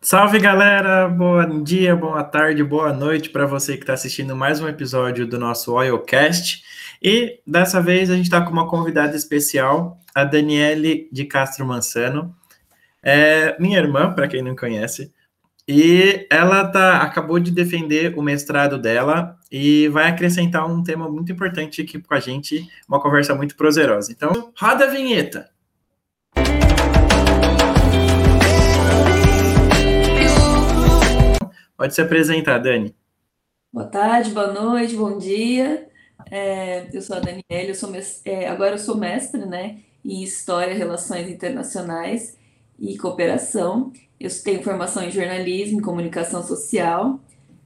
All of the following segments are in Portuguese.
Salve galera, bom dia, boa tarde, boa noite para você que está assistindo mais um episódio do nosso Oilcast. E dessa vez a gente está com uma convidada especial, a Daniele de Castro Mansano, é minha irmã, para quem não conhece, e ela tá, acabou de defender o mestrado dela e vai acrescentar um tema muito importante aqui com a gente, uma conversa muito prazerosa. Então, roda a vinheta! Pode se apresentar, Dani. Boa tarde, boa noite, bom dia. É, eu sou a Daniela, eu sou é, agora eu sou mestre né, em História, Relações Internacionais e Cooperação. Eu tenho formação em jornalismo e comunicação social,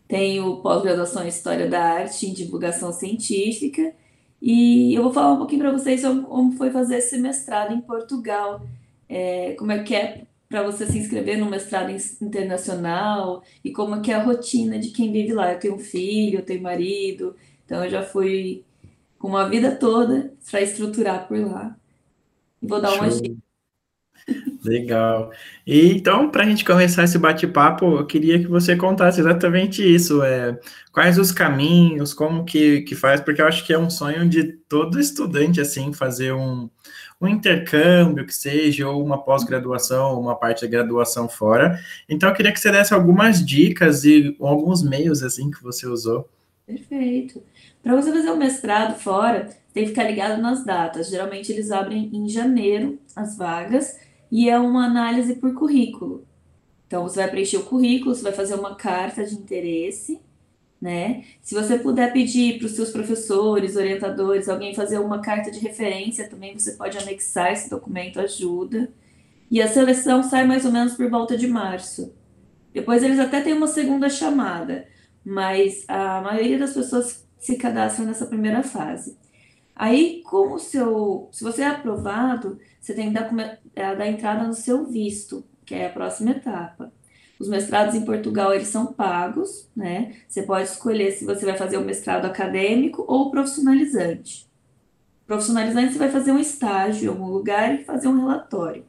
tenho pós-graduação em História da Arte e Divulgação Científica, e eu vou falar um pouquinho para vocês como foi fazer esse mestrado em Portugal, é, como é que é para você se inscrever no mestrado internacional e como que é a rotina de quem vive lá. Eu tenho um filho, eu tenho marido, então eu já fui com uma vida toda para estruturar por lá. Vou dar uma dica. Legal. E então, para a gente começar esse bate-papo, eu queria que você contasse exatamente isso. É, quais os caminhos, como que, que faz, porque eu acho que é um sonho de todo estudante, assim, fazer um, um intercâmbio que seja, ou uma pós-graduação, uma parte da graduação fora. Então, eu queria que você desse algumas dicas e alguns meios, assim, que você usou. Perfeito. Para você fazer um mestrado fora, tem que ficar ligado nas datas. Geralmente, eles abrem em janeiro as vagas, e é uma análise por currículo. Então, você vai preencher o currículo, você vai fazer uma carta de interesse, né? Se você puder pedir para os seus professores, orientadores, alguém fazer uma carta de referência, também você pode anexar esse documento, ajuda. E a seleção sai mais ou menos por volta de março. Depois eles até têm uma segunda chamada, mas a maioria das pessoas se cadastram nessa primeira fase. Aí, como o seu, se você é aprovado, você tem que é, dar entrada no seu visto, que é a próxima etapa. Os mestrados em Portugal, eles são pagos, né? Você pode escolher se você vai fazer o mestrado acadêmico ou profissionalizante. Profissionalizante, você vai fazer um estágio em algum lugar e fazer um relatório.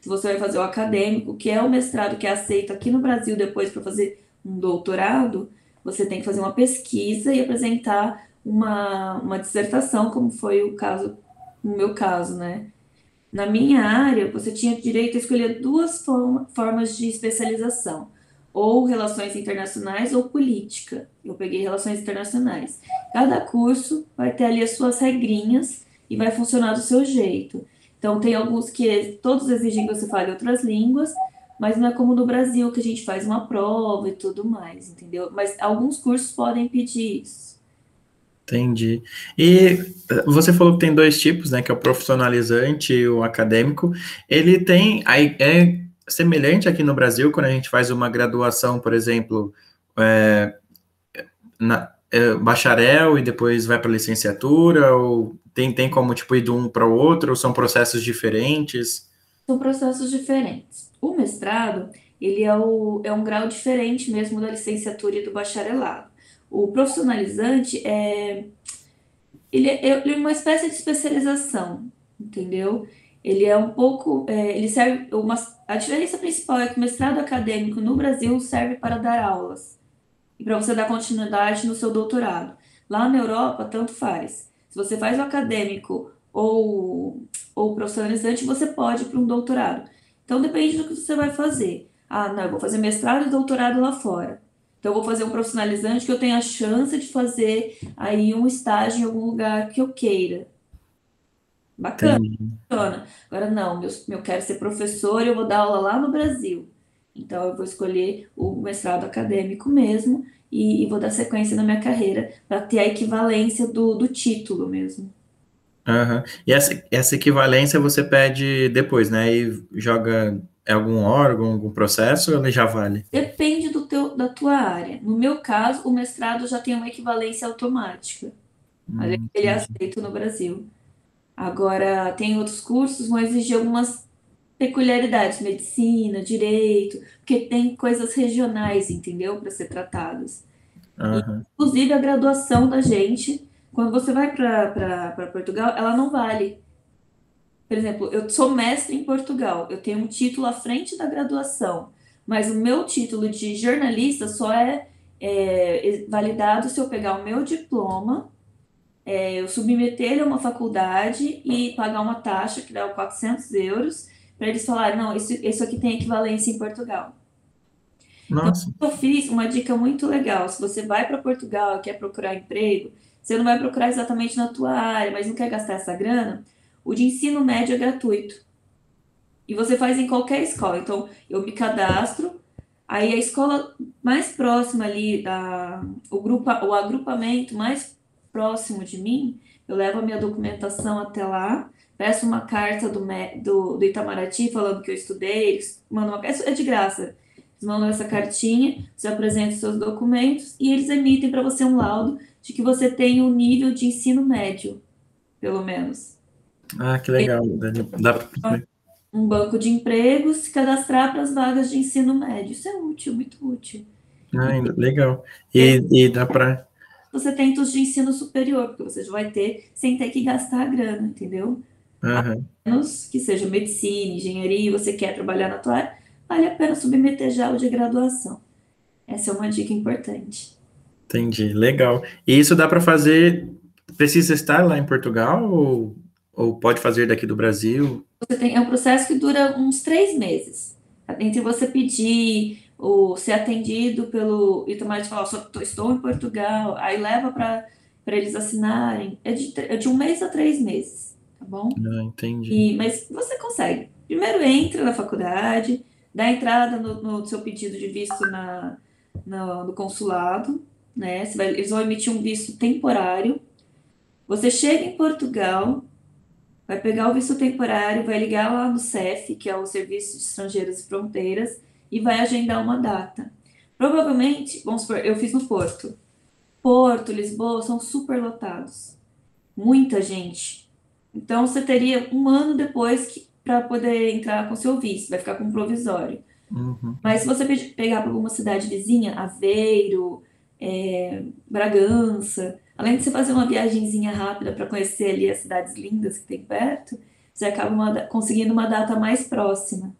Se você vai fazer o acadêmico, que é o mestrado que é aceito aqui no Brasil depois para fazer um doutorado, você tem que fazer uma pesquisa e apresentar uma, uma dissertação, como foi o caso, no meu caso, né? Na minha área, você tinha direito a escolher duas formas de especialização, ou relações internacionais ou política. Eu peguei relações internacionais. Cada curso vai ter ali as suas regrinhas e vai funcionar do seu jeito. Então, tem alguns que todos exigem que você fale outras línguas, mas não é como no Brasil, que a gente faz uma prova e tudo mais, entendeu? Mas alguns cursos podem pedir isso. Entendi. E eh, você falou que tem dois tipos, né? Que é o profissionalizante e o acadêmico. Ele tem. É semelhante aqui no Brasil, quando a gente faz uma graduação, por exemplo, é, na, é, bacharel e depois vai para licenciatura, ou tem, tem como tipo ir de um para o outro, ou são processos diferentes? São processos diferentes. O mestrado, ele é, o, é um grau diferente mesmo da licenciatura e do bacharelado. O profissionalizante é ele, é, ele é uma espécie de especialização, entendeu? Ele é um pouco, é, ele serve uma, a diferença principal é que o mestrado acadêmico no Brasil serve para dar aulas e para você dar continuidade no seu doutorado. Lá na Europa, tanto faz. Se você faz o acadêmico ou ou profissionalizante, você pode para um doutorado. Então depende do que você vai fazer. Ah, não, eu vou fazer mestrado e doutorado lá fora. Então, eu vou fazer um profissionalizante que eu tenha a chance de fazer aí um estágio em algum lugar que eu queira. Bacana, funciona. Agora, não, eu, eu quero ser professor e eu vou dar aula lá no Brasil. Então, eu vou escolher o mestrado acadêmico mesmo e, e vou dar sequência na minha carreira para ter a equivalência do, do título mesmo. Uhum. E essa, essa equivalência você pede depois, né? E joga é algum órgão, algum processo, ou ele já vale? Depende da tua área. No meu caso, o mestrado já tem uma equivalência automática. Hum, ele é aceito no Brasil. Agora, tem outros cursos que vão exigir algumas peculiaridades, medicina, direito, porque tem coisas regionais, entendeu? Para ser tratadas. Uhum. Inclusive, a graduação da gente, quando você vai para Portugal, ela não vale por exemplo, eu sou mestre em Portugal, eu tenho um título à frente da graduação, Mas o meu título de jornalista só é, é validado se eu pegar o meu diploma, é, eu submeter ele a uma faculdade e pagar uma taxa, que dá 400 euros, para eles falarem, não, isso, isso aqui tem equivalência em Portugal. Nossa. Então, eu fiz uma dica muito legal. Se você vai para Portugal e quer procurar emprego, você não vai procurar exatamente na tua área, mas não quer gastar essa grana, o de ensino médio é gratuito. E você faz em qualquer escola. Então, eu me cadastro, aí a escola mais próxima ali, a, o, grupo, o agrupamento mais próximo de mim, eu levo a minha documentação até lá, peço uma carta do, do, do Itamaraty falando que eu estudei, eles mandam uma, é de graça. Eles mandam essa cartinha, você apresenta os seus documentos e eles emitem para você um laudo de que você tem um nível de ensino médio, pelo menos. Ah, que legal. Dá pra... Um banco de empregos, se cadastrar para as vagas de ensino médio. Isso é útil, muito útil. Ah, legal. E, e dá para. Você tem os de ensino superior, porque você já vai ter sem ter que gastar a grana, entendeu? Uhum. A menos que seja medicina, engenharia, você quer trabalhar na tua área, vale a pena submeter já o de graduação. Essa é uma dica importante. Entendi, legal. E isso dá para fazer, precisa estar lá em Portugal ou, ou pode fazer daqui do Brasil? Tem, é um processo que dura uns três meses. Entre você pedir ou ser atendido pelo e tomar de falar, estou em Portugal, aí leva para eles assinarem. É de, é de um mês a três meses, tá bom? Ah, entendi. E, mas você consegue. Primeiro entra na faculdade, dá entrada no, no seu pedido de visto na, no, no consulado, né? Vai, eles vão emitir um visto temporário. Você chega em Portugal, vai pegar o visto temporário, vai ligar lá no CEF, que é o Serviço de Estrangeiros e Fronteiras, e vai agendar uma data. Provavelmente, vamos supor, eu fiz no Porto. Porto, Lisboa são super lotados. Muita gente. Então você teria um ano depois para poder entrar com seu visto, vai ficar com um provisório. Uhum. Mas se você pegar para alguma cidade vizinha, Aveiro, é, Bragança, além de você fazer uma viagemzinha rápida para conhecer ali as cidades lindas que tem perto, você acaba uma, conseguindo uma data mais próxima.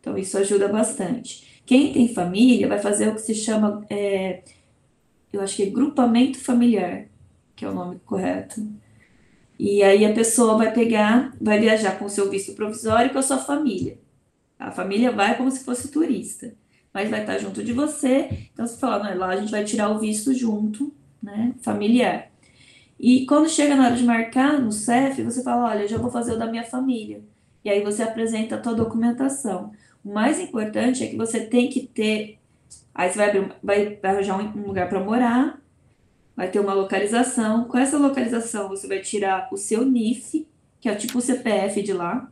Então, isso ajuda bastante. Quem tem família vai fazer o que se chama, é, eu acho que é grupamento familiar, que é o nome correto. E aí a pessoa vai pegar, vai viajar com o seu visto provisório e com a sua família. A família vai como se fosse turista mas vai estar junto de você. Então você fala, não, lá a gente vai tirar o visto junto, né, familiar. E quando chega na hora de marcar no CEF, você fala, olha, eu já vou fazer o da minha família. E aí você apresenta a tua documentação. O mais importante é que você tem que ter, aí você vai, abrir, vai, arranjar um lugar para morar, vai ter uma localização. Com essa localização, você vai tirar o seu NIF, que é tipo o CPF de lá,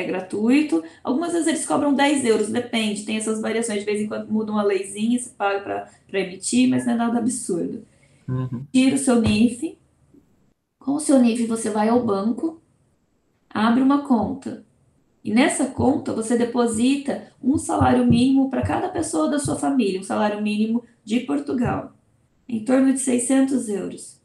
é gratuito. Algumas vezes eles cobram 10 euros, depende, tem essas variações. De vez em quando muda uma leizinha, você paga para emitir, mas não é nada absurdo. Uhum. Tira o seu NIF. Com o seu NIF, você vai ao banco, abre uma conta. E nessa conta, você deposita um salário mínimo para cada pessoa da sua família, um salário mínimo de Portugal, em torno de 600 euros.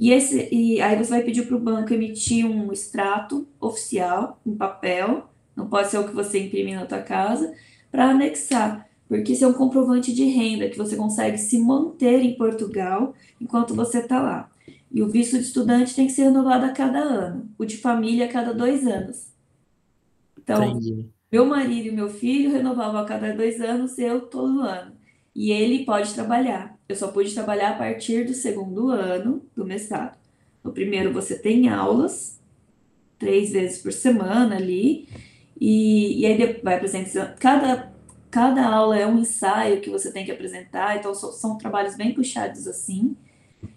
E, esse, e aí você vai pedir para o banco emitir um extrato oficial, um papel, não pode ser o que você imprime na tua casa, para anexar, porque isso é um comprovante de renda que você consegue se manter em Portugal enquanto você está lá. E o visto de estudante tem que ser renovado a cada ano, o de família a cada dois anos. Então, Entendi. meu marido e meu filho renovavam a cada dois anos, eu todo ano. E ele pode trabalhar. Eu só pude trabalhar a partir do segundo ano do mestrado. No primeiro você tem aulas, três vezes por semana ali, e, e aí vai apresentar. Cada, cada aula é um ensaio que você tem que apresentar, então são, são trabalhos bem puxados assim.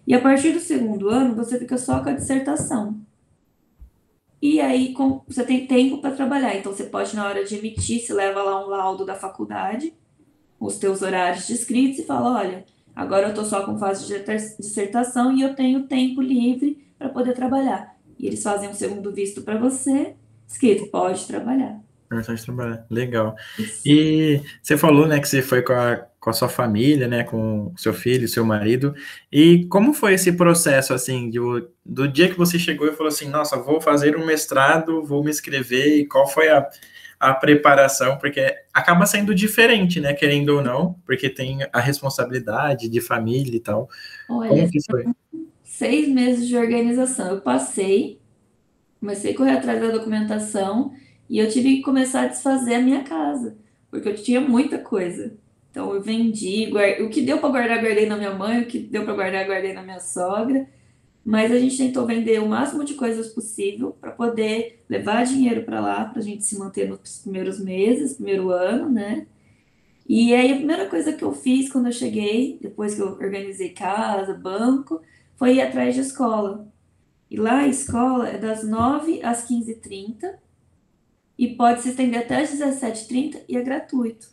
E a partir do segundo ano você fica só com a dissertação. E aí com, você tem tempo para trabalhar, então você pode, na hora de emitir, se leva lá um laudo da faculdade, os teus horários descritos e fala: olha Agora eu estou só com fase de dissertação e eu tenho tempo livre para poder trabalhar. E eles fazem um segundo visto para você, escrito, pode trabalhar. Pode trabalhar, legal. Isso. E você falou, né, que você foi com a, com a sua família, né, com seu filho, seu marido, e como foi esse processo, assim, do, do dia que você chegou e falou assim, nossa, vou fazer um mestrado, vou me inscrever, e qual foi a, a preparação, porque acaba sendo diferente, né? Querendo ou não, porque tem a responsabilidade de família e tal. Olha, Como que foi? Seis meses de organização. Eu passei, comecei a correr atrás da documentação e eu tive que começar a desfazer a minha casa, porque eu tinha muita coisa. Então eu vendi, guard... o que deu para guardar, guardei na minha mãe, o que deu para guardar, guardei na minha sogra. Mas a gente tentou vender o máximo de coisas possível para poder levar dinheiro para lá, para a gente se manter nos primeiros meses, primeiro ano, né? E aí a primeira coisa que eu fiz quando eu cheguei, depois que eu organizei casa, banco, foi ir atrás de escola. E lá a escola é das 9 às 15h30 e pode se estender até às 17h30 e é gratuito.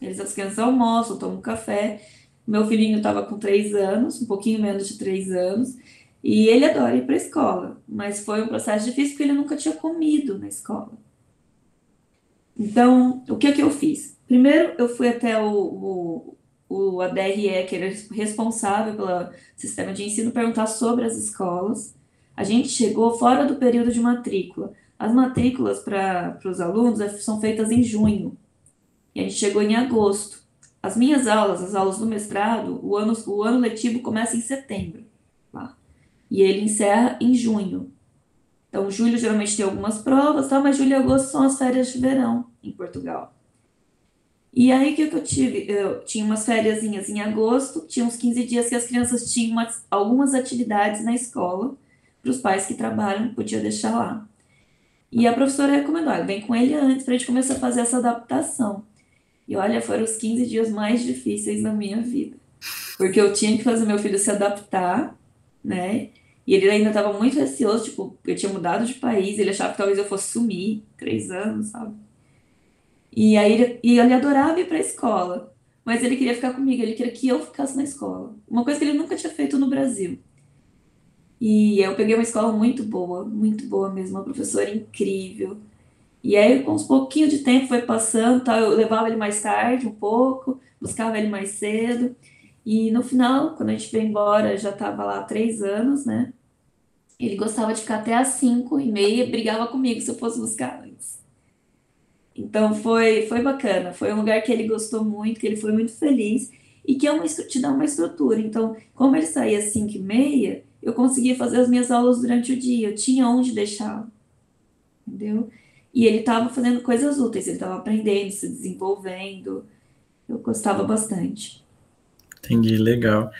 Eles, as crianças almoçam, tomam café. Meu filhinho estava com 3 anos, um pouquinho menos de 3 anos, e ele adora ir para a escola, mas foi um processo difícil porque ele nunca tinha comido na escola. Então, o que, que eu fiz? Primeiro, eu fui até o, o, o ADRE, que era responsável pelo sistema de ensino, perguntar sobre as escolas. A gente chegou fora do período de matrícula. As matrículas para os alunos é, são feitas em junho. E a gente chegou em agosto. As minhas aulas, as aulas do mestrado, o ano, o ano letivo começa em setembro. Tá? E ele encerra em junho. Então, julho geralmente tem algumas provas, tá? mas julho e agosto são as férias de verão em Portugal. E aí, o que, eu tive? Eu tinha umas férias em agosto, tinha uns 15 dias que as crianças tinham umas, algumas atividades na escola, para os pais que trabalham, podia deixar lá. E a professora recomendou, vem com ele antes para a gente começar a fazer essa adaptação. E olha, foram os 15 dias mais difíceis da minha vida. Porque eu tinha que fazer meu filho se adaptar, né? E ele ainda estava muito receoso, tipo, eu tinha mudado de país, ele achava que talvez eu fosse sumir, três anos, sabe? E aí ele, e ele adorava ir para a escola, mas ele queria ficar comigo, ele queria que eu ficasse na escola. Uma coisa que ele nunca tinha feito no Brasil. E eu peguei uma escola muito boa, muito boa mesmo, uma professora incrível. E aí, com uns pouquinho de tempo foi passando, tá? eu levava ele mais tarde um pouco, buscava ele mais cedo. E no final, quando a gente veio embora, já estava lá há três anos, né? Ele gostava de ficar até às cinco e meia, brigava comigo se eu fosse buscar antes. Então foi, foi bacana, foi um lugar que ele gostou muito, que ele foi muito feliz e que é uma, te dá uma estrutura. Então, como ele saía às cinco e meia, eu conseguia fazer as minhas aulas durante o dia, eu tinha onde deixar, entendeu? E ele estava fazendo coisas úteis, ele estava aprendendo, se desenvolvendo. Eu gostava bastante. Entendi, legal.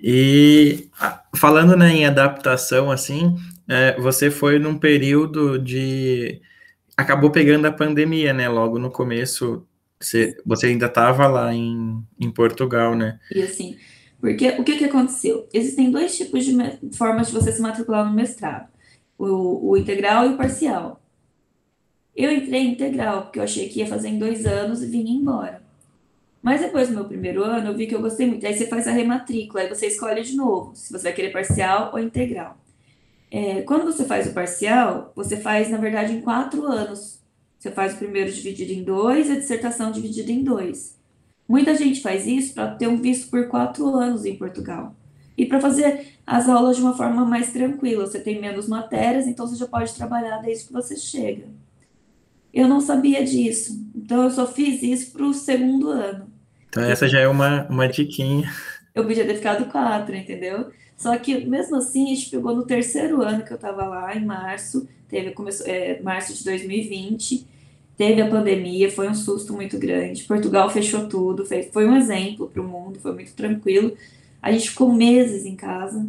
E falando né, em adaptação, assim, é, você foi num período de. Acabou pegando a pandemia, né? Logo no começo, você, você ainda estava lá em, em Portugal, né? E assim, porque o que, que aconteceu? Existem dois tipos de formas de você se matricular no mestrado: o, o integral e o parcial. Eu entrei integral, porque eu achei que ia fazer em dois anos e vinha embora. Mas depois do meu primeiro ano, eu vi que eu gostei muito. Aí você faz a rematrícula, aí você escolhe de novo se você vai querer parcial ou integral. É, quando você faz o parcial, você faz, na verdade, em quatro anos. Você faz o primeiro dividido em dois e a dissertação dividida em dois. Muita gente faz isso para ter um visto por quatro anos em Portugal. E para fazer as aulas de uma forma mais tranquila. Você tem menos matérias, então você já pode trabalhar desde que você chega. Eu não sabia disso. Então eu só fiz isso para o segundo ano. Então essa já é uma, uma diquinha. Eu podia ter ficado quatro, entendeu? Só que mesmo assim, a gente pegou no terceiro ano que eu estava lá, em março, teve começou, é, março de 2020, teve a pandemia, foi um susto muito grande. Portugal fechou tudo, fez, foi um exemplo para o mundo, foi muito tranquilo. A gente ficou meses em casa,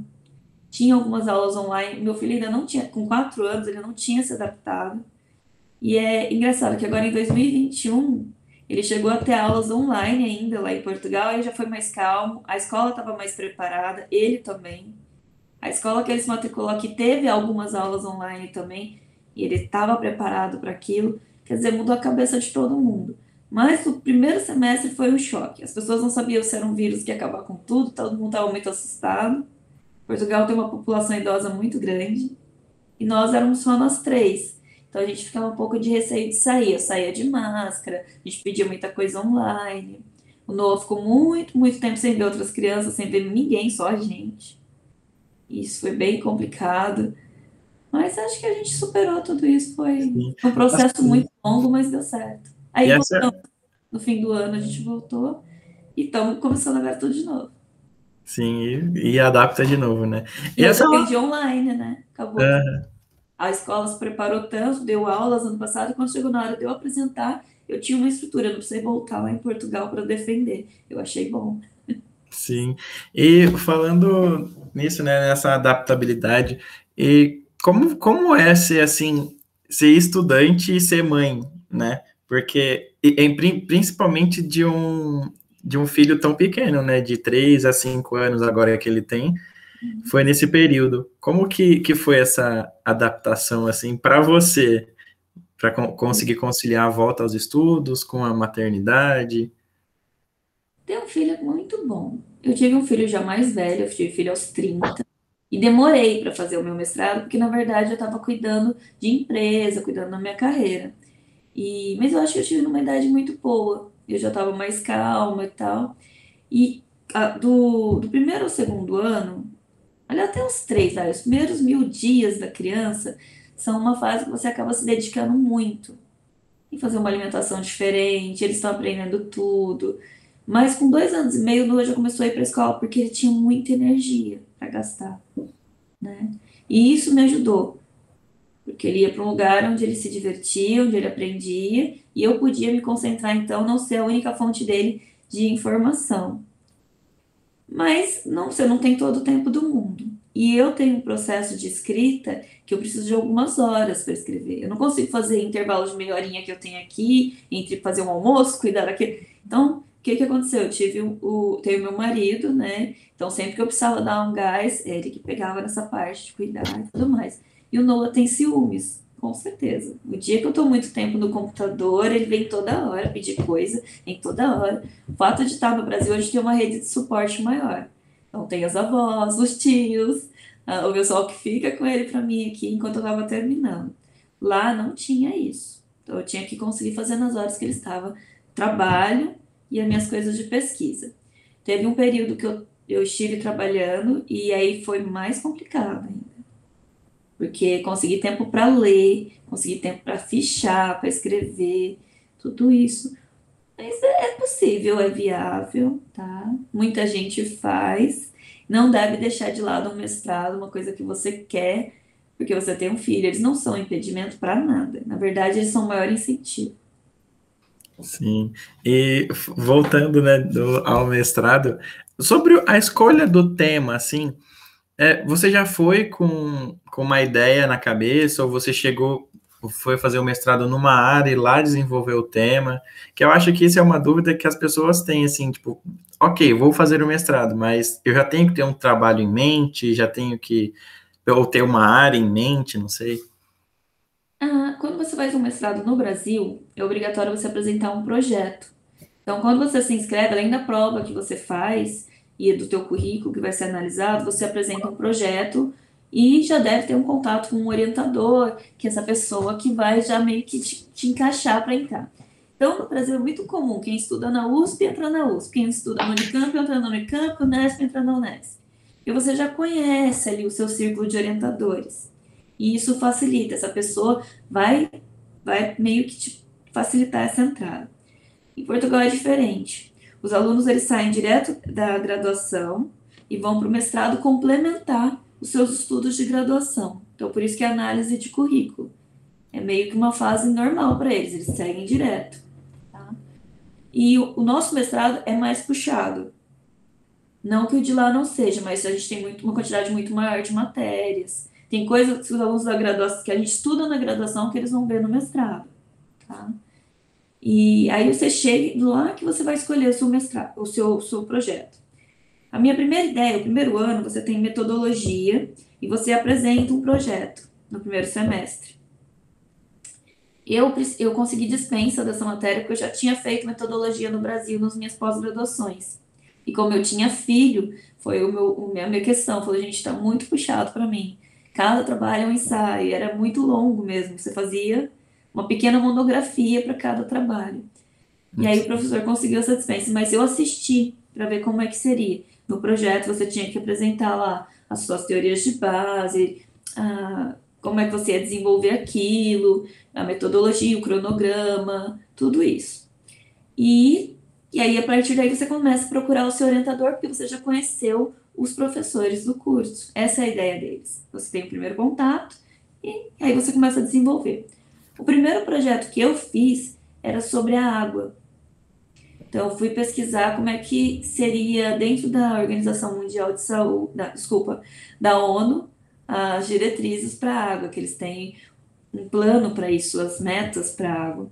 tinha algumas aulas online. Meu filho ainda não tinha, com quatro anos, ele não tinha se adaptado. E é engraçado que agora em 2021 ele chegou a ter aulas online ainda lá em Portugal, aí já foi mais calmo, a escola estava mais preparada, ele também. A escola que ele se matriculou aqui teve algumas aulas online também, e ele estava preparado para aquilo. Quer dizer, mudou a cabeça de todo mundo. Mas o primeiro semestre foi um choque. As pessoas não sabiam se era um vírus que ia acabar com tudo, todo mundo estava muito assustado. Portugal tem uma população idosa muito grande, e nós éramos só nós três. Então a gente ficava um pouco de receio de sair. Eu saía de máscara, a gente pedia muita coisa online. O Noah ficou muito, muito tempo sem ver outras crianças, sem ver ninguém, só a gente. Isso foi bem complicado. Mas acho que a gente superou tudo isso. Foi um processo muito longo, mas deu certo. Aí, no fim do ano, a gente voltou e estamos começando agora tudo de novo. Sim, e, e adapta de novo, né? E, e essa... aprendi online, né? Acabou. A escola se preparou tanto, deu aulas ano passado, quando chegou na hora de eu apresentar, eu tinha uma estrutura, não precisei voltar lá em Portugal para defender. Eu achei bom. Sim. E falando nisso, né, nessa adaptabilidade, e como, como é ser assim, ser estudante e ser mãe, né? Porque em, principalmente de um de um filho tão pequeno, né, de 3 a 5 anos agora que ele tem. Foi nesse período. Como que, que foi essa adaptação assim para você, para conseguir conciliar a volta aos estudos com a maternidade? Ter um filho é muito bom. Eu tive um filho já mais velho, eu tive filho aos 30, e demorei para fazer o meu mestrado, porque na verdade eu estava cuidando de empresa, cuidando da minha carreira. E, mas eu acho que eu tive numa idade muito boa, eu já estava mais calma e tal. E a, do, do primeiro ao segundo ano, olha até os três, tá? os primeiros mil dias da criança são uma fase que você acaba se dedicando muito em fazer uma alimentação diferente, eles estão aprendendo tudo. Mas com dois anos e meio, Noah já começou a ir para a escola porque ele tinha muita energia para gastar, né? E isso me ajudou, porque ele ia para um lugar onde ele se divertia, onde ele aprendia, e eu podia me concentrar então, não ser a única fonte dele de informação. Mas não, você não tem todo o tempo do mundo. E eu tenho um processo de escrita que eu preciso de algumas horas para escrever. Eu não consigo fazer intervalos de meia horinha que eu tenho aqui, entre fazer um almoço, cuidar daquele. Então, que que aconteceu? Eu tive o, o tenho meu marido, né? Então sempre que eu precisava dar um gás, ele que pegava nessa parte de cuidar e tudo mais. E o Noah tem ciúmes, com certeza. O dia que eu estou muito tempo no computador, ele vem toda hora pedir coisa, em toda hora. O fato de estar no Brasil, a gente tem uma rede de suporte maior. Então tem as avós, os tios, o pessoal que fica com ele para mim aqui enquanto eu estava terminando. Lá não tinha isso. Então eu tinha que conseguir fazer nas horas que ele estava trabalho e as minhas coisas de pesquisa. Teve um período que eu, eu estive trabalhando e aí foi mais complicado ainda. Porque consegui tempo para ler, consegui tempo para fichar, para escrever, tudo isso. Mas é, é possível, é viável, tá? Muita gente faz. Não deve deixar de lado um mestrado, uma coisa que você quer, porque você tem um filho. Eles não são impedimento para nada. Na verdade, eles são o maior incentivo. Sim, e voltando né, do, ao mestrado, sobre a escolha do tema, assim, é, você já foi com, com uma ideia na cabeça, ou você chegou, foi fazer o mestrado numa área e lá desenvolver o tema? Que eu acho que isso é uma dúvida que as pessoas têm, assim, tipo, ok, vou fazer o mestrado, mas eu já tenho que ter um trabalho em mente, já tenho que, ou ter uma área em mente, não sei. Ah, quando você faz um mestrado no Brasil, é obrigatório você apresentar um projeto. Então, quando você se inscreve, além da prova que você faz e do teu currículo que vai ser analisado, você apresenta um projeto e já deve ter um contato com um orientador, que é essa pessoa que vai já meio que te, te encaixar para entrar. Então, no Brasil é muito comum quem estuda na USP entra na USP, quem estuda no Unicamp entra no Unicamp, Unesp entra na Unesp. E você já conhece ali o seu círculo de orientadores. E isso facilita, essa pessoa vai, vai meio que te facilitar essa entrada. Em Portugal é diferente. Os alunos eles saem direto da graduação e vão para o mestrado complementar os seus estudos de graduação. Então, por isso que é análise de currículo. É meio que uma fase normal para eles, eles seguem direto. Tá? E o, o, nosso mestrado é mais puxado. Não que o de lá não seja, mas a gente tem muito, uma quantidade muito maior de matérias. Tem coisas que os alunos da graduação, que a gente estuda na graduação, que eles vão ver no mestrado, tá? E aí você chega lá que você vai escolher o seu mestrado, o seu, seu projeto. A minha primeira ideia, o primeiro ano, você tem metodologia e você apresenta um projeto no primeiro semestre. Eu, eu consegui dispensa dessa matéria porque eu já tinha feito metodologia no Brasil nas minhas pós-graduações. E como eu tinha filho, foi o meu, a minha questão. Falei, gente, está muito puxado para mim. Cada trabalho é um ensaio, era muito longo mesmo. Você fazia uma pequena monografia para cada trabalho. E aí o professor conseguiu essa dispensa, mas eu assisti para ver como é que seria. No projeto você tinha que apresentar lá as suas teorias de base, como é que você ia desenvolver aquilo, a metodologia, o cronograma, tudo isso. E, e aí, a partir daí, você começa a procurar o seu orientador, porque você já conheceu os professores do curso. Essa é a ideia deles. Você tem o primeiro contato e aí você começa a desenvolver. O primeiro projeto que eu fiz era sobre a água. Então, fui pesquisar como é que seria, dentro da Organização Mundial de Saúde, da, desculpa, da ONU, as diretrizes para a água, que eles têm um plano para isso, as metas para a água,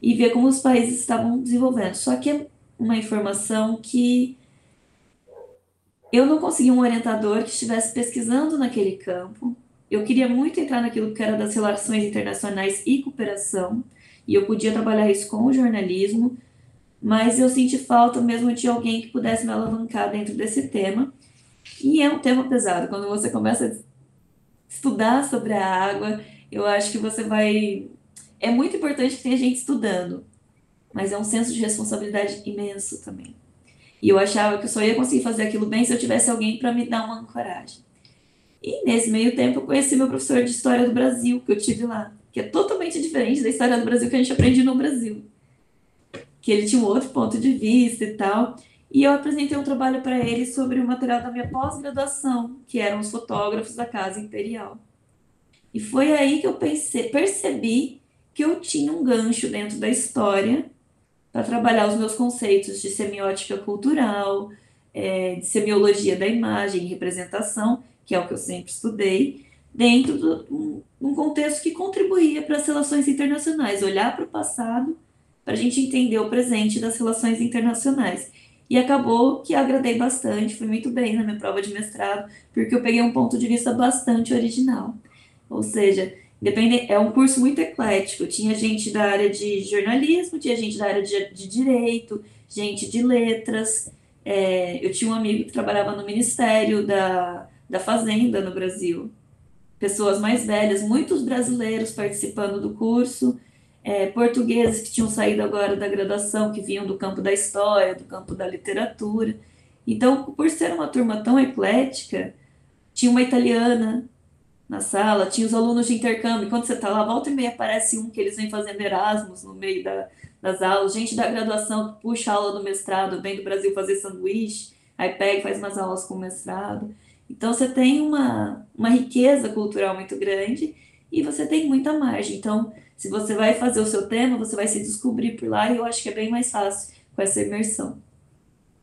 e ver como os países estavam desenvolvendo. Só que é uma informação que eu não consegui um orientador que estivesse pesquisando naquele campo. Eu queria muito entrar naquilo que era das relações internacionais e cooperação, e eu podia trabalhar isso com o jornalismo, mas eu senti falta mesmo de alguém que pudesse me alavancar dentro desse tema. E é um tema pesado. Quando você começa estudar sobre a água, eu acho que você vai. É muito importante que tenha gente estudando, mas é um senso de responsabilidade imenso também. E eu achava que eu só ia conseguir fazer aquilo bem se eu tivesse alguém para me dar uma ancoragem. E nesse meio tempo eu conheci meu professor de História do Brasil, que eu tive lá, que é totalmente diferente da História do Brasil que a gente aprende no Brasil. Que ele tinha um outro ponto de vista e tal. E eu apresentei um trabalho para ele sobre o material da minha pós-graduação, que eram os fotógrafos da Casa Imperial. E foi aí que eu pensei, percebi que eu tinha um gancho dentro da história para trabalhar os meus conceitos de semiótica cultural, é, de semiologia da imagem e representação, que é o que eu sempre estudei, dentro de um contexto que contribuía para as relações internacionais, olhar para o passado para a gente entender o presente das relações internacionais. E acabou que agradei bastante, fui muito bem na minha prova de mestrado, porque eu peguei um ponto de vista bastante original. Ou seja, depende, é um curso muito eclético. Tinha gente da área de jornalismo, tinha gente da área de, de direito, gente de letras. É, eu tinha um amigo que trabalhava no Ministério da, da Fazenda no Brasil. Pessoas mais velhas, muitos brasileiros participando do curso é, portugueses que tinham saído agora da graduação, que vinham do campo da história, do campo da literatura. Então, por ser uma turma tão eclética, tinha uma italiana na sala, tinha os alunos de intercâmbio. Quando você está lá, volta e meia aparece um que eles vêm fazendo Erasmus no meio da, das aulas, gente da graduação que puxa aula do mestrado, vem do Brasil fazer sanduíche, aí pega e faz umas aulas com mestrado. Então, você tem uma, uma riqueza cultural muito grande e você tem muita margem. Então, se você vai fazer o seu tema, você vai se descobrir por lá e eu acho que é bem mais fácil com essa imersão.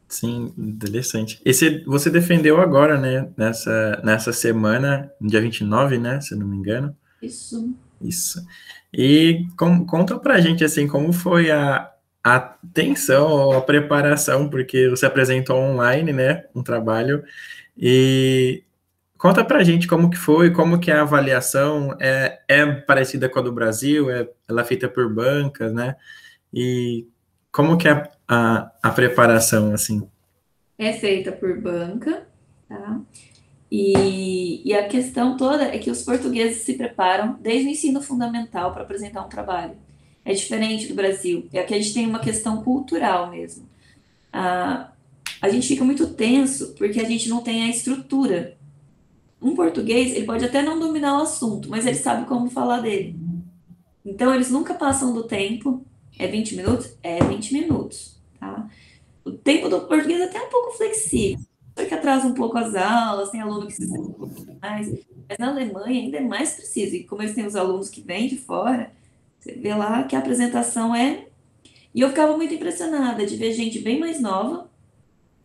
Sim, interessante. Esse você defendeu agora, né, nessa, nessa semana, dia 29, né, se não me engano. Isso. Isso. E com, conta pra gente, assim, como foi a, a tensão, a preparação, porque você apresentou online, né, um trabalho, e Conta pra gente como que foi, como que é a avaliação, é, é parecida com a do Brasil, é, ela é feita por bancas, né? E como que é a, a preparação, assim? É feita por banca, tá? E, e a questão toda é que os portugueses se preparam desde o ensino fundamental para apresentar um trabalho. É diferente do Brasil. É que a gente tem uma questão cultural mesmo. a a gente fica muito tenso porque a gente não tem a estrutura um português, ele pode até não dominar o assunto, mas ele sabe como falar dele. Então, eles nunca passam do tempo. É 20 minutos? É 20 minutos, tá? O tempo do português é até um pouco flexível. Só que atrasa um pouco as aulas, tem aluno que se um pouco mais. Mas na Alemanha ainda é mais preciso. E como eles têm os alunos que vêm de fora, você vê lá que a apresentação é... E eu ficava muito impressionada de ver gente bem mais nova,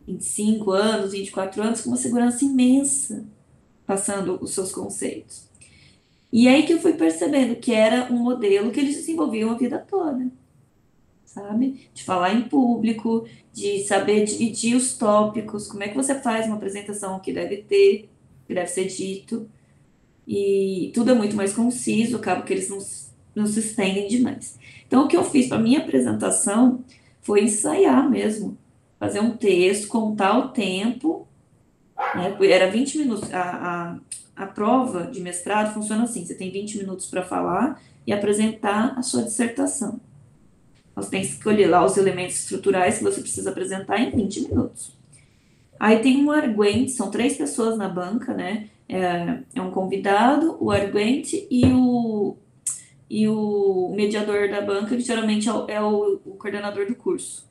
25 anos, 24 anos, com uma segurança imensa passando os seus conceitos. E aí que eu fui percebendo que era um modelo que eles desenvolviam a vida toda, sabe? De falar em público, de saber dividir os tópicos, como é que você faz uma apresentação que deve ter, que deve ser dito. E tudo é muito mais conciso, acaba que eles não, não se estendem demais. Então, o que eu fiz para minha apresentação foi ensaiar mesmo, fazer um texto, contar o tempo né? Era 20 minutos. A, a, a prova de mestrado funciona assim: você tem 20 minutos para falar e apresentar a sua dissertação. Você tem que escolher lá os elementos estruturais que você precisa apresentar em 20 minutos. Aí tem um arguente, são três pessoas na banca, né? É, é um convidado, o arguente e o, e o mediador da banca, que geralmente é o, é o, o coordenador do curso.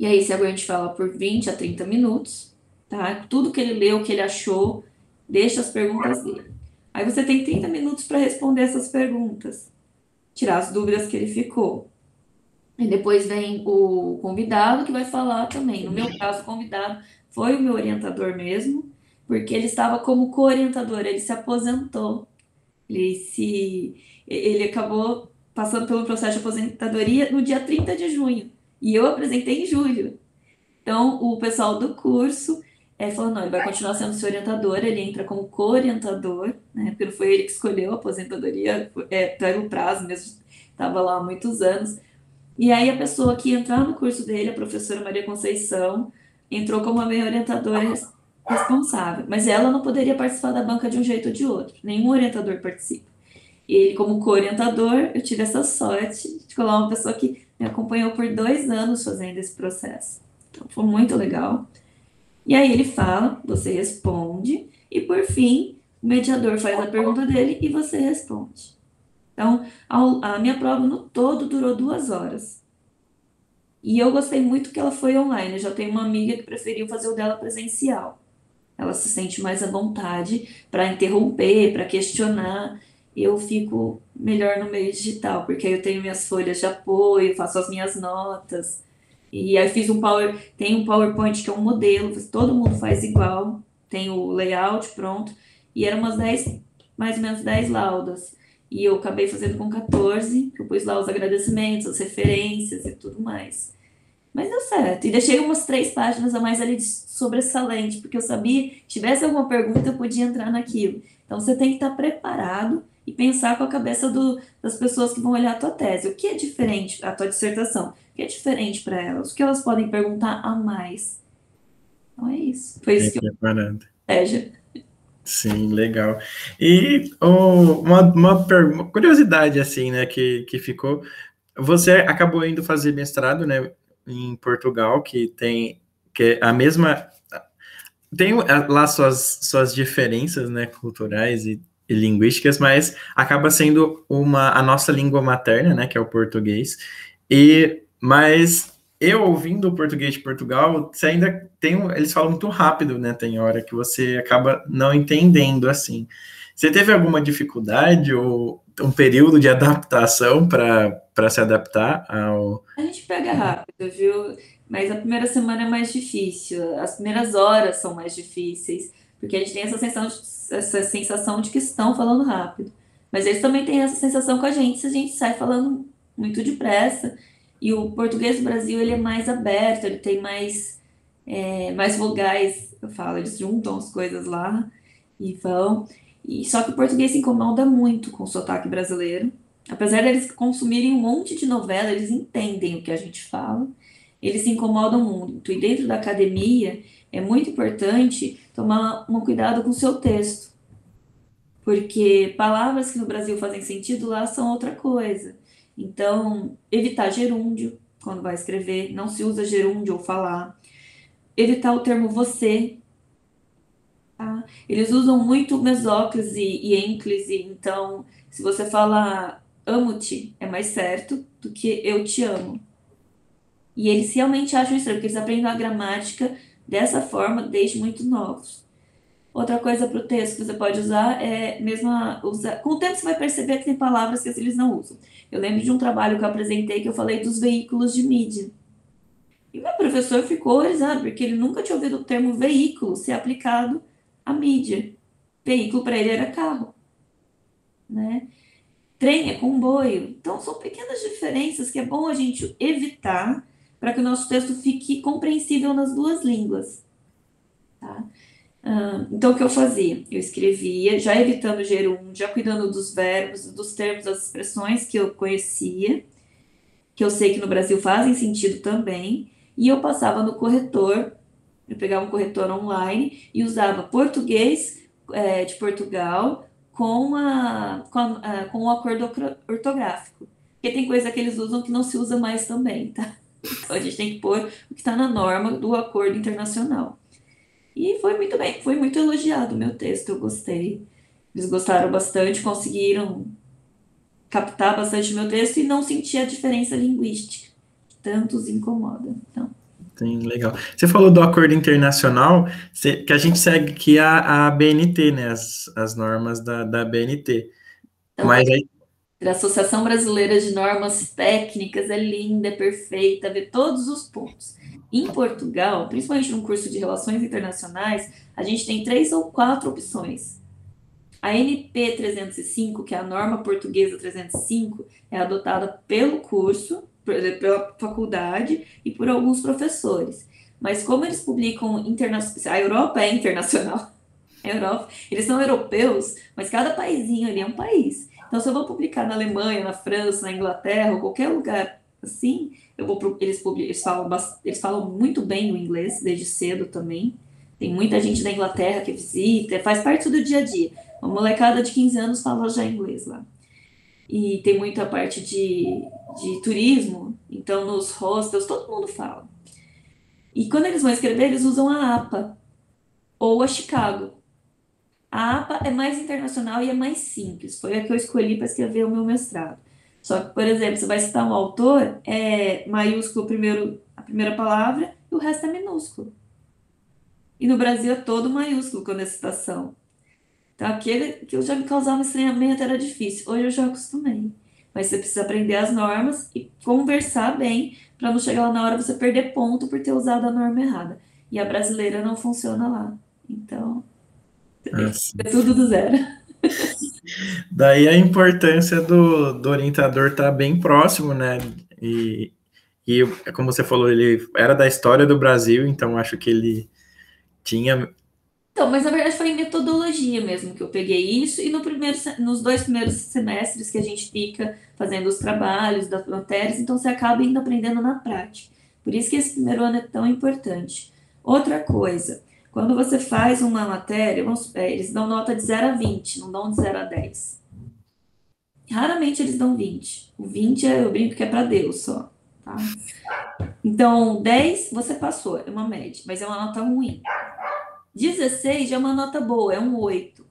E aí esse arguente fala por 20 a 30 minutos, tá? Tudo que ele leu, o que ele achou, deixa as perguntas dele. Aí você tem 30 minutos para responder essas perguntas, tirar as dúvidas que ele ficou. E depois vem o convidado que vai falar também. No meu caso, o convidado foi o meu orientador mesmo, porque ele estava como co-orientador, ele se aposentou. Ele se ele acabou passando pelo processo de aposentadoria no dia 30 de junho, e eu apresentei em julho. Então, o pessoal do curso é, falou, não, ele vai continuar sendo seu orientador, ele entra como co-orientador, né, porque não foi ele que escolheu a aposentadoria, é, era o prazo mesmo, estava lá há muitos anos, e aí a pessoa que entrar no curso dele, a professora Maria Conceição, entrou como a minha orientadora responsável. Mas ela não poderia participar da banca de um jeito ou de outro. Nenhum orientador participa. E ele, como co-orientador, eu tive essa sorte de colocar uma pessoa que me acompanhou por dois anos fazendo esse processo. Então, foi muito legal. E aí ele fala, você responde, e por fim, o mediador faz a pergunta dele e você responde. Então, a, minha prova no todo durou duas horas. E eu gostei muito que ela foi online. Eu já tenho uma amiga que preferiu fazer o dela presencial. Ela se sente mais à vontade para interromper, para questionar. Eu fico melhor no meio digital, porque aí eu tenho minhas folhas de apoio, faço as minhas notas. E aí fiz um power, tem um PowerPoint que é um modelo, todo mundo faz igual, tem o layout pronto, e eram umas 10, mais ou menos 10 laudas. E eu acabei fazendo com 14, que eu pus lá os agradecimentos, as referências e tudo mais. Mas deu certo. E deixei umas três páginas a mais ali de sobressalente, porque eu sabia, tivesse alguma pergunta, eu podia entrar naquilo. Então você tem que estar preparado e pensar com a cabeça do, das pessoas que vão olhar a tua tese. O que é diferente, a tua dissertação? O que é diferente para elas? O que elas podem perguntar a mais? Então é isso. Foi isso que eu. Preparado. É. Sim, legal. E oh, uma, uma, uma, curiosidade, assim, né, que, que ficou, você acabou indo fazer mestrado, né, em Portugal, que tem que é a mesma, tem lá suas, suas diferenças, né, culturais e, e linguísticas, mas acaba sendo uma, a nossa língua materna, né, que é o português, e, mas eu ouvindo o português de Portugal, você ainda tem, eles falam muito rápido, né? Tem hora que você acaba não entendendo assim. Você teve alguma dificuldade ou um período de adaptação para se adaptar ao. A gente pega rápido, viu? Mas a primeira semana é mais difícil, as primeiras horas são mais difíceis, porque a gente tem essa sensação de, essa sensação de que estão falando rápido. Mas eles também têm essa sensação com a gente se a gente sai falando muito depressa e o português do Brasil ele é mais aberto, ele tem mais, é, mais vogais, eu falo, eles juntam as coisas lá e vão. E, só que o português se incomoda muito com o sotaque brasileiro. Apesar deles consumirem um monte de novela, eles entendem o que a gente fala, eles se incomodam muito. E dentro da academia é muito importante tomar um cuidado com o seu texto. Porque palavras que no Brasil fazem sentido lá são outra coisa. Então, evitar gerúndio quando vai escrever, não se usa gerúndio ou falar. Evitar o termo você. Tá? Eles usam muito mesóclise e ênclise, então, se você fala amo-te, é mais certo do que eu te amo. E eles realmente acham estranho, porque eles aprendem a gramática dessa forma desde muito novos. Outra coisa para o texto que você pode usar é mesmo usar. Com o tempo você vai perceber que tem palavras que eles não usam. Eu lembro de um trabalho que eu apresentei que eu falei dos veículos de mídia. E meu professor ficou horrorizado, porque ele nunca tinha ouvido o termo veículo ser aplicado à mídia. Veículo para ele era carro. Né? Trem é comboio. Então são pequenas diferenças que é bom a gente evitar para que o nosso texto fique compreensível nas duas línguas. Tá? então, o que eu fazia? Eu escrevia, já evitando gerúndio, já cuidando dos verbos, dos termos, das expressões que eu conhecia, que eu sei que no Brasil fazem sentido também, e eu passava no corretor, eu pegava um corretor online e usava português é, de Portugal com, a, com, a, com um acordo ortográfico. Porque tem coisa que eles usam que não se usa mais também, tá? Então, a gente tem que pôr o que está na norma do acordo internacional. E foi muito bem, foi muito elogiado o meu texto, eu gostei. Eles gostaram bastante, conseguiram captar bastante o meu texto e não sentir a diferença linguística que tanto os incomoda. Então. Sim, legal. Você falou do acordo internacional, que a gente segue aqui a, a BNT, né? As, as normas da, da BNT. Então, Mas aí. A Associação Brasileira de Normas Técnicas é linda, é perfeita, vê todos os pontos. Em Portugal, principalmente no curso de Relações Internacionais, a gente tem três ou quatro opções. A NP 305, que é a norma portuguesa 305, é adotada pelo curso pela faculdade e por alguns professores. Mas como eles publicam internacional, a Europa é internacional. Europa, eles são europeus, mas cada paísinho ali é um país. Então, se eu vou publicar na Alemanha, na França, na Inglaterra, ou qualquer lugar assim, eu vou eles, eles, falam, eles falam muito bem o inglês desde cedo também. Tem muita gente da Inglaterra que visita, faz parte do dia a dia. Uma molecada de 15 anos fala já inglês lá e tem muita parte de, de turismo, então nos hostels todo mundo fala. E quando eles vão escrever, eles usam a APA ou a Chicago. A APA é mais internacional e é mais simples, foi a que eu escolhi para escrever o meu mestrado. Só que, por exemplo, você vai citar um autor, é maiúsculo primeiro, a primeira palavra e o resto é minúsculo. E no Brasil é todo maiúsculo quando é citação. Então, aquele que já me causava estranhamento era difícil. Hoje eu já acostumei. Mas você precisa aprender as normas e conversar bem para não chegar lá na hora você perder ponto por ter usado a norma errada. E a brasileira não funciona lá. Então, é tudo do zero. Daí a importância do, do orientador estar tá bem próximo, né? E, e, como você falou, ele era da história do Brasil, então acho que ele tinha então, mas na verdade foi em metodologia mesmo que eu peguei isso, e no primeiro, nos dois primeiros semestres que a gente fica fazendo os trabalhos das matérias, então você acaba indo aprendendo na prática. Por isso que esse primeiro ano é tão importante. Outra coisa, quando você faz uma matéria, vamos, é, eles dão nota de 0 a 20, não dão de 0 a 10. Raramente eles dão 20. O 20 é, eu brinco que é para Deus só. Tá? Então, 10 você passou, é uma média, mas é uma nota ruim. 16 já é uma nota boa, é um 8.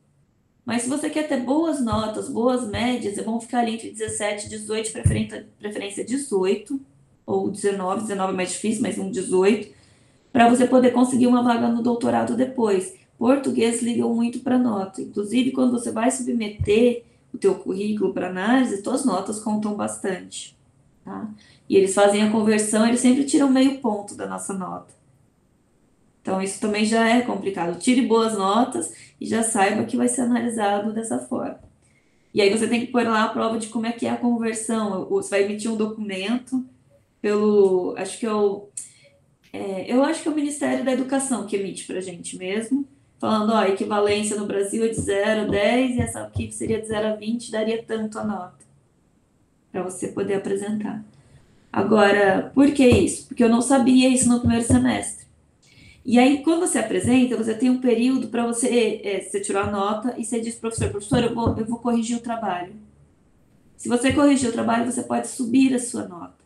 Mas se você quer ter boas notas, boas médias, é bom ficar ali entre 17 e 18, preferência, preferência 18, ou 19, 19 é mais difícil, mas um 18, para você poder conseguir uma vaga no doutorado depois. Português liga muito para nota. Inclusive, quando você vai submeter o teu currículo para análise, suas notas contam bastante. Tá? E eles fazem a conversão, eles sempre tiram meio ponto da nossa nota. Então, isso também já é complicado. Tire boas notas e já saiba que vai ser analisado dessa forma. E aí você tem que pôr lá a prova de como é que é a conversão. Você vai emitir um documento pelo. Acho que é o. É, eu acho que é o Ministério da Educação que emite para a gente mesmo, falando, ó, a equivalência no Brasil é de 0 a 10 e essa aqui seria de 0 a 20, daria tanto a nota para você poder apresentar. Agora, por que isso? Porque eu não sabia isso no primeiro semestre. E aí, quando você apresenta, você tem um período para você, é, você tirar a nota e você diz, professor, professor, eu vou, eu vou corrigir o trabalho. Se você corrigir o trabalho, você pode subir a sua nota.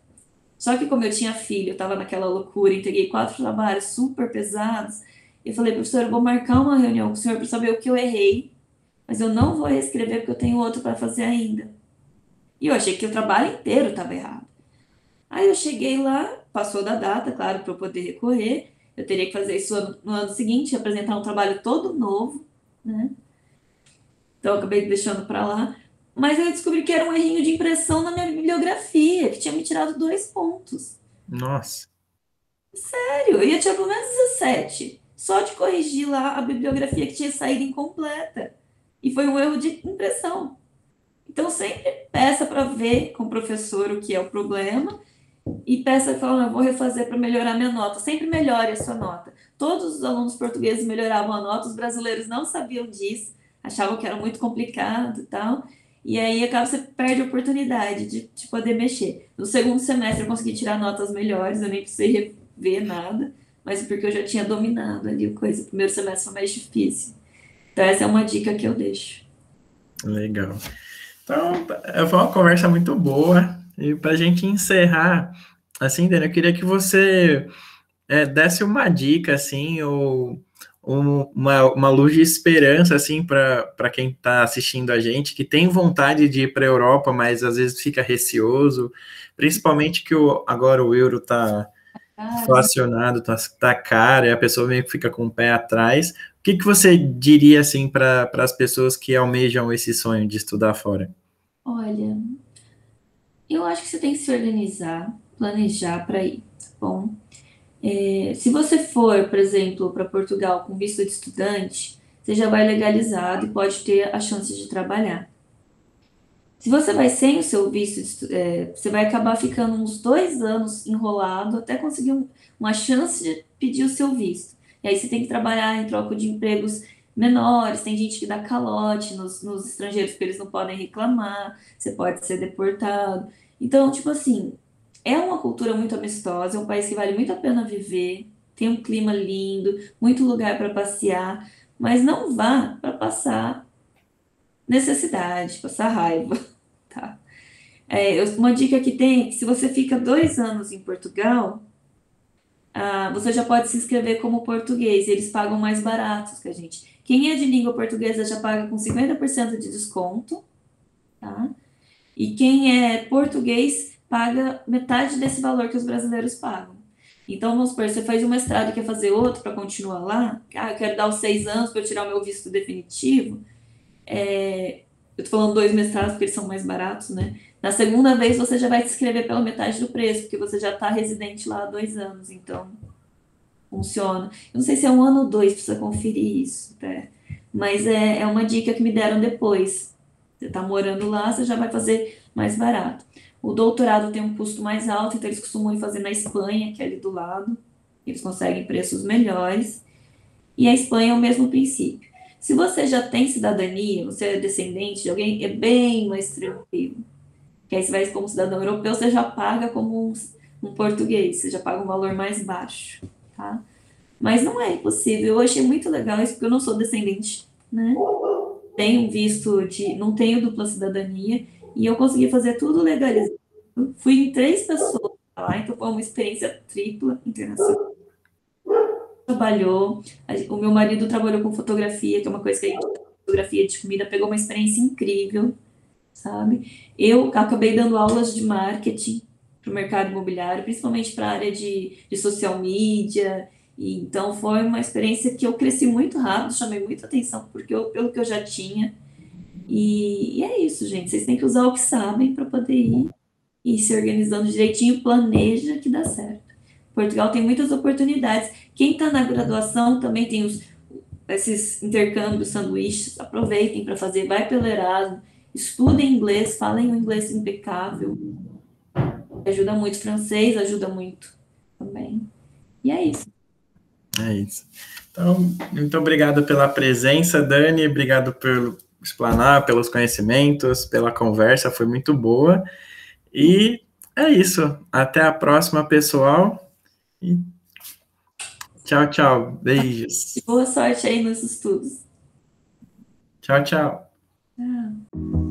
Só que como eu tinha filho, eu estava naquela loucura, entreguei quatro trabalhos super pesados, eu falei, professor, eu vou marcar uma reunião com o senhor para saber o que eu errei, mas eu não vou reescrever porque eu tenho outro para fazer ainda. E eu achei que o trabalho inteiro estava errado. Aí eu cheguei lá, passou da data, claro, para eu poder recorrer, eu teria que fazer isso no ano seguinte, apresentar um trabalho todo novo, né? Então, acabei deixando para lá. Mas eu descobri que era um errinho de impressão na minha bibliografia, que tinha me tirado dois pontos. Nossa. Sério, eu ia tirar pelo menos 17. Só de corrigir lá a bibliografia que tinha saído incompleta. E foi um erro de impressão. Então, sempre peça para ver com o professor o que é o problema e peça eu vou refazer para melhorar minha nota. Sempre melhore a sua nota. Todos os alunos portugueses melhoravam a nota, os brasileiros não sabiam disso, achavam que era muito complicado e tal. E aí acaba você perde a oportunidade de, de poder mexer. No segundo semestre eu consegui tirar notas melhores, eu nem precisei rever nada, mas porque eu já tinha dominado ali a coisa. O primeiro semestre foi mais difícil. Então essa é uma dica que eu deixo. Legal. Então, foi uma conversa muito boa. E para a gente encerrar, assim, Dani, eu queria que você é, desse uma dica, assim, ou uma, uma luz de esperança, assim, para quem está assistindo a gente, que tem vontade de ir para a Europa, mas às vezes fica receoso, principalmente que o, agora o euro está inflacionado, está tá caro, e a pessoa meio que fica com o pé atrás. O que, que você diria, assim, para as pessoas que almejam esse sonho de estudar fora? Olha, eu acho que você tem que se organizar, planejar para ir, tá bom? É, se você for, por exemplo, para Portugal com visto de estudante, você já vai legalizado e pode ter a chance de trabalhar. Se você vai sem o seu visto, de, é, você vai acabar ficando uns dois anos enrolado até conseguir um, uma chance de pedir o seu visto. E aí você tem que trabalhar em troca de empregos menores, tem gente que dá calote nos, nos estrangeiros porque eles não podem reclamar, você pode ser deportado. Então, tipo assim, é uma cultura muito amistosa, é um país que vale muito a pena viver, tem um clima lindo, muito lugar para passear, mas não vá para passar necessidade, passar raiva, tá? É, uma dica que tem é se você fica dois anos em Portugal, ah, você já pode se inscrever como português, eles pagam mais baratos que a gente. Quem é de língua portuguesa já paga com 50% de desconto, tá? E quem é português paga metade desse valor que os brasileiros pagam. Então, vamos supor, você faz um mestrado e quer fazer outro para continuar lá, ah, eu quero dar os seis anos para tirar o meu visto definitivo, é, eu estou falando dois mestrados porque eles são mais baratos, né? Na segunda vez você já vai se inscrever pela metade do preço, porque você já está residente lá há dois anos, então funciona. Eu não sei se é um ano ou dois, precisa conferir isso, tá? mas é, é uma dica que me deram depois. Você está morando lá, você já vai fazer mais barato. O doutorado tem um custo mais alto, então eles costumam ir fazer na Espanha, que é ali do lado. Eles conseguem preços melhores. E a Espanha é o mesmo princípio. Se você já tem cidadania, você é descendente de alguém, é bem mais tranquilo. Que aí você vai como cidadão europeu, você já paga como um, um português, você já paga um valor mais baixo, tá? Mas não é impossível. Eu achei muito legal isso, porque eu não sou descendente, né? Tenho visto de. não tenho dupla cidadania, e eu consegui fazer tudo legalizado. Fui em três pessoas lá, então foi uma experiência tripla internacional. Trabalhou, o meu marido trabalhou com fotografia, que é uma coisa que a gente fotografia de comida, pegou uma experiência incrível, sabe? Eu acabei dando aulas de marketing para o mercado imobiliário, principalmente para a área de, de social media. E, então foi uma experiência que eu cresci muito rápido, chamei muita atenção porque eu, pelo que eu já tinha e, e, é isso, gente. Vocês têm que usar o que sabem para poder ir e se organizando direitinho, planeja que dá certo. Portugal tem muitas oportunidades. Quem está na graduação também tem os, esses intercâmbios, sanduíches. Aproveitem para fazer, vai pelo Erasmo, estudem inglês, falem o inglês impecável. Ajuda muito francês, ajuda muito também. E é isso. É isso. Então, muito obrigado pela presença, Dani. Obrigado pelo explanar, pelos conhecimentos, pela conversa, foi muito boa. E é isso. Até a próxima, pessoal. E tchau, tchau. Beijos. Boa sorte aí nos estudos. Tchau, tchau. Tchau.